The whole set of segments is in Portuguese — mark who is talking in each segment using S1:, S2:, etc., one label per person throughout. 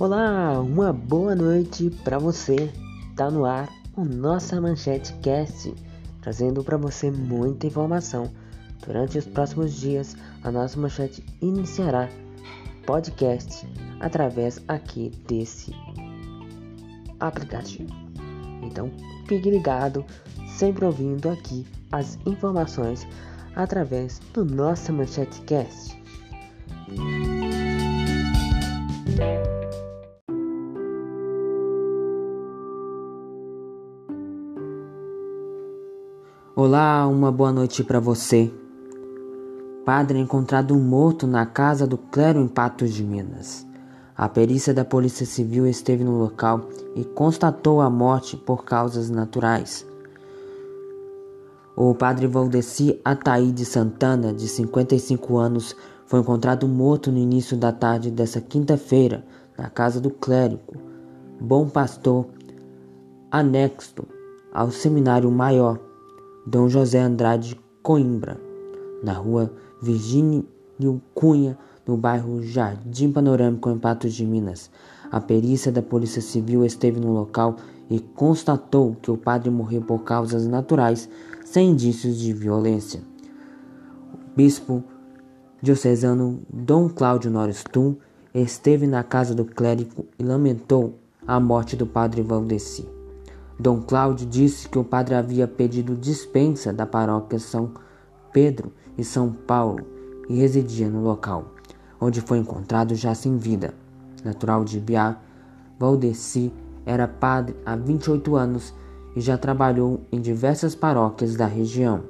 S1: Olá, uma boa noite para você. Tá no ar o Nossa Manchete Cast, trazendo para você muita informação. Durante os próximos dias, a nossa manchete iniciará podcast através aqui desse aplicativo. Então, fique ligado, sempre ouvindo aqui as informações através do Nossa Manchete Cast. Olá, uma boa noite para você. Padre é encontrado morto na casa do clero em Patos de Minas. A perícia da Polícia Civil esteve no local e constatou a morte por causas naturais. O padre Valdeci Ataíde Santana, de 55 anos, foi encontrado morto no início da tarde dessa quinta-feira na casa do clérigo Bom Pastor, anexo ao Seminário Maior Dom José Andrade Coimbra, na rua Virgínio Cunha, no bairro Jardim Panorâmico, em Patos de Minas. A perícia da Polícia Civil esteve no local e constatou que o padre morreu por causas naturais, sem indícios de violência. O bispo diocesano Dom Cláudio Norris Tum esteve na casa do clérigo e lamentou a morte do padre Valdeci. Dom Cláudio disse que o padre havia pedido dispensa da paróquia São Pedro e São Paulo e residia no local, onde foi encontrado já sem vida. Natural de Biá, Valdeci era padre há 28 anos e já trabalhou em diversas paróquias da região.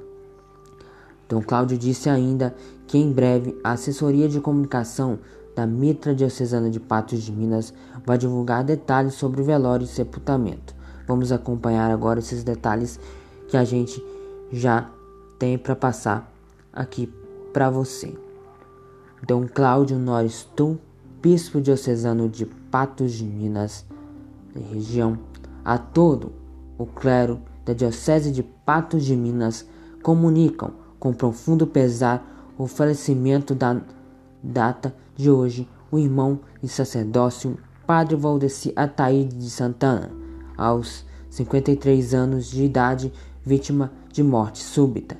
S1: Dom Cláudio disse ainda que em breve a assessoria de comunicação da Mitra Diocesana de Patos de Minas vai divulgar detalhes sobre o velório e sepultamento. Vamos acompanhar agora esses detalhes que a gente já tem para passar aqui para você. Dom Cláudio Norris Tu, bispo diocesano de Patos de Minas, região, a todo o clero da diocese de Patos de Minas comunicam com profundo pesar o falecimento da data de hoje o irmão e sacerdócio Padre Valdeci Ataíde de Santana aos 53 anos de idade, vítima de morte súbita.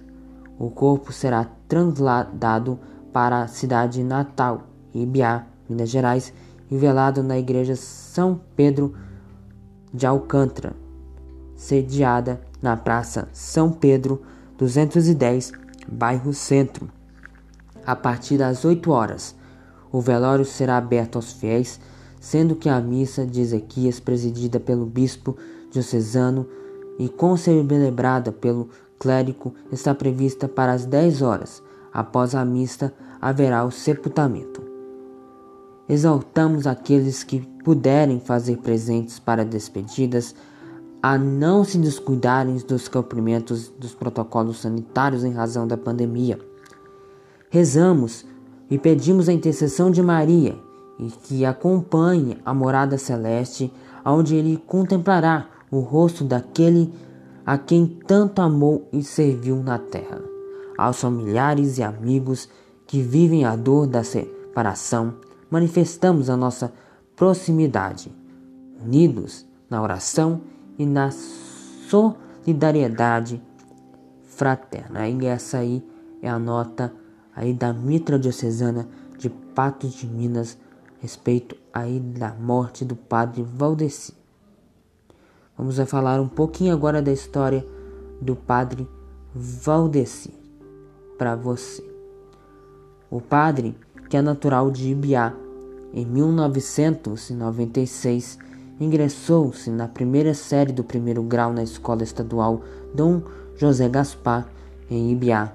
S1: O corpo será trasladado para a cidade natal, Ibiá, Minas Gerais, e velado na igreja São Pedro de Alcântara, sediada na Praça São Pedro 210, bairro Centro. A partir das 8 horas, o velório será aberto aos fiéis sendo que a missa de Ezequias, presidida pelo bispo diocesano e concelebrada pelo clérigo, está prevista para as 10 horas. Após a missa, haverá o sepultamento. Exaltamos aqueles que puderem fazer presentes para despedidas a não se descuidarem dos cumprimentos dos protocolos sanitários em razão da pandemia. Rezamos e pedimos a intercessão de Maria e que acompanhe a morada celeste, onde ele contemplará o rosto daquele a quem tanto amou e serviu na terra. Aos familiares e amigos que vivem a dor da separação, manifestamos a nossa proximidade, unidos na oração e na solidariedade fraterna. E essa aí é a nota aí da Mitra Diocesana de Patos de Minas, respeito aí da morte do padre Valdeci. Vamos falar um pouquinho agora da história do padre Valdeci para você. O padre, que é natural de Ibiá, em 1996 ingressou-se na primeira série do primeiro grau na escola estadual Dom José Gaspar, em Ibiá,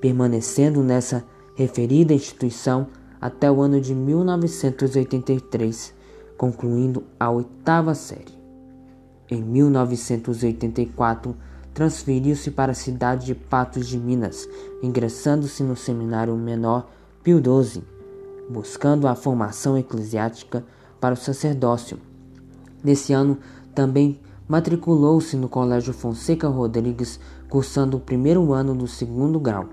S1: permanecendo nessa referida instituição até o ano de 1983, concluindo a oitava série. Em 1984, transferiu-se para a cidade de Patos de Minas, ingressando-se no seminário menor Pio XII, buscando a formação eclesiástica para o sacerdócio. Nesse ano, também matriculou-se no Colégio Fonseca Rodrigues, cursando o primeiro ano do segundo grau.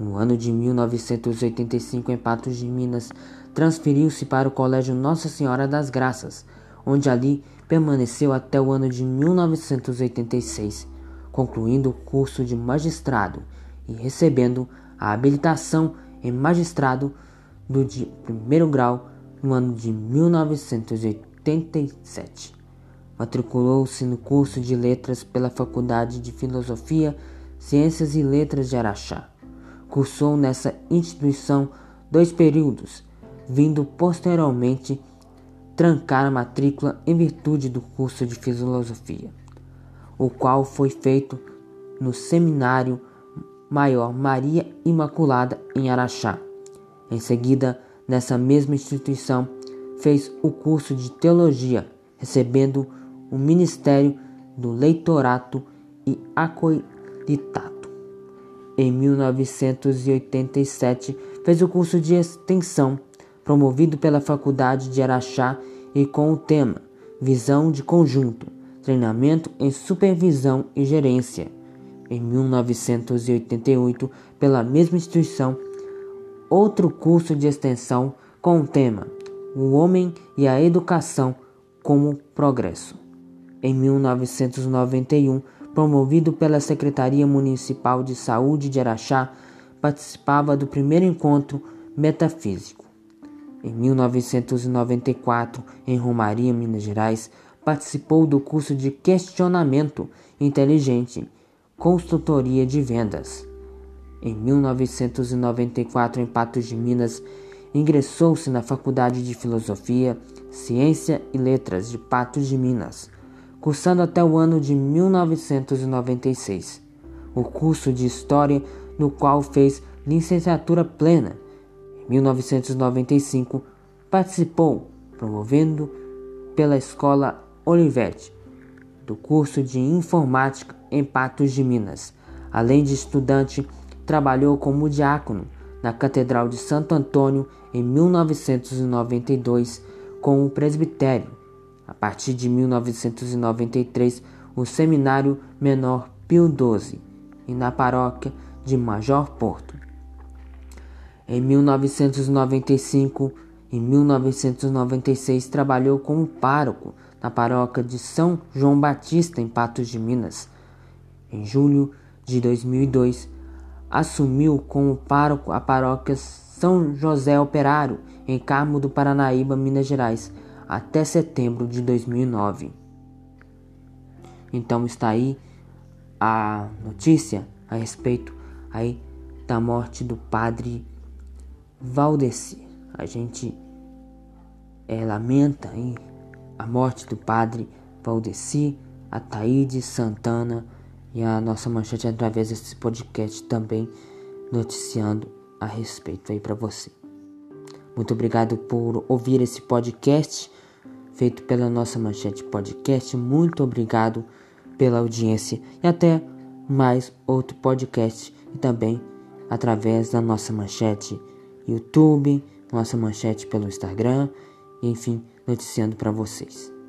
S1: No ano de 1985, em Patos de Minas, transferiu-se para o Colégio Nossa Senhora das Graças, onde ali permaneceu até o ano de 1986, concluindo o curso de magistrado e recebendo a habilitação em magistrado do de primeiro grau no ano de 1987. Matriculou-se no curso de Letras pela Faculdade de Filosofia, Ciências e Letras de Araxá. Cursou nessa instituição dois períodos, vindo posteriormente trancar a matrícula em virtude do curso de Filosofia, o qual foi feito no Seminário Maior Maria Imaculada em Araxá. Em seguida, nessa mesma instituição, fez o curso de Teologia, recebendo o Ministério do Leitorato e Acolitato. Em 1987, fez o curso de extensão, promovido pela Faculdade de Araxá e com o tema Visão de Conjunto, Treinamento em Supervisão e Gerência. Em 1988, pela mesma instituição, outro curso de extensão com o tema O Homem e a Educação como Progresso em 1991, promovido pela Secretaria Municipal de Saúde de Araxá, participava do primeiro encontro metafísico. Em 1994, em Romaria, Minas Gerais, participou do curso de Questionamento Inteligente, Consultoria de Vendas. Em 1994, em Patos de Minas, ingressou-se na Faculdade de Filosofia, Ciência e Letras de Patos de Minas cursando até o ano de 1996, o curso de História no qual fez licenciatura plena. Em 1995, participou, promovendo pela Escola Olivetti, do curso de Informática em Patos de Minas. Além de estudante, trabalhou como diácono na Catedral de Santo Antônio em 1992 com o presbitério a partir de 1993, o Seminário Menor Pio XII e na paróquia de Major Porto. Em 1995 e 1996 trabalhou como pároco na paróquia de São João Batista em Patos de Minas. Em julho de 2002, assumiu como pároco a paróquia São José Operário em Carmo do Paranaíba, Minas Gerais até setembro de 2009. Então está aí a notícia a respeito aí da morte do padre Valdeci. A gente é, lamenta aí a morte do padre Valdeci, a Taíde Santana e a nossa manchete através desse podcast também noticiando a respeito aí para você. Muito obrigado por ouvir esse podcast feito pela nossa Manchete Podcast. Muito obrigado pela audiência e até mais outro podcast e também através da nossa manchete YouTube, nossa manchete pelo Instagram, enfim, noticiando para vocês.